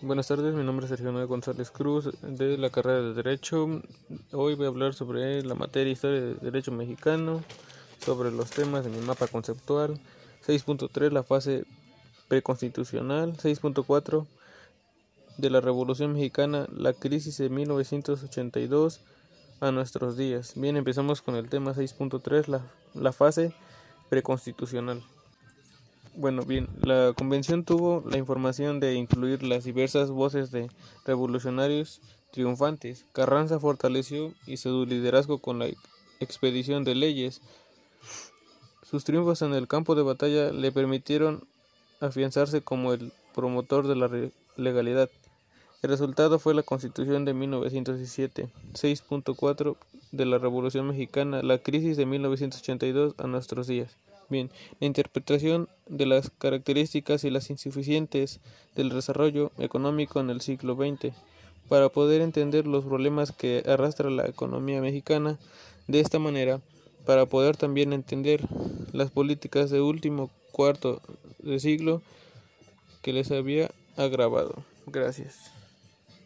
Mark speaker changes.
Speaker 1: Buenas tardes, mi nombre es Sergio Noé González Cruz de la carrera de Derecho. Hoy voy a hablar sobre la materia Historia de Derecho Mexicano, sobre los temas de mi mapa conceptual, 6.3 la fase preconstitucional, 6.4 de la Revolución Mexicana, la crisis de 1982 a nuestros días. Bien, empezamos con el tema 6.3, la, la fase preconstitucional. Bueno, bien, la convención tuvo la información de incluir las diversas voces de revolucionarios triunfantes. Carranza fortaleció y su liderazgo con la expedición de leyes. Sus triunfos en el campo de batalla le permitieron afianzarse como el promotor de la legalidad. El resultado fue la Constitución de 1917, 6.4 de la Revolución Mexicana, la crisis de 1982 a nuestros días. Bien, la interpretación de las características y las insuficientes del desarrollo económico en el siglo XX para poder entender los problemas que arrastra la economía mexicana de esta manera para poder también entender las políticas de último cuarto de siglo que les había agravado. Gracias.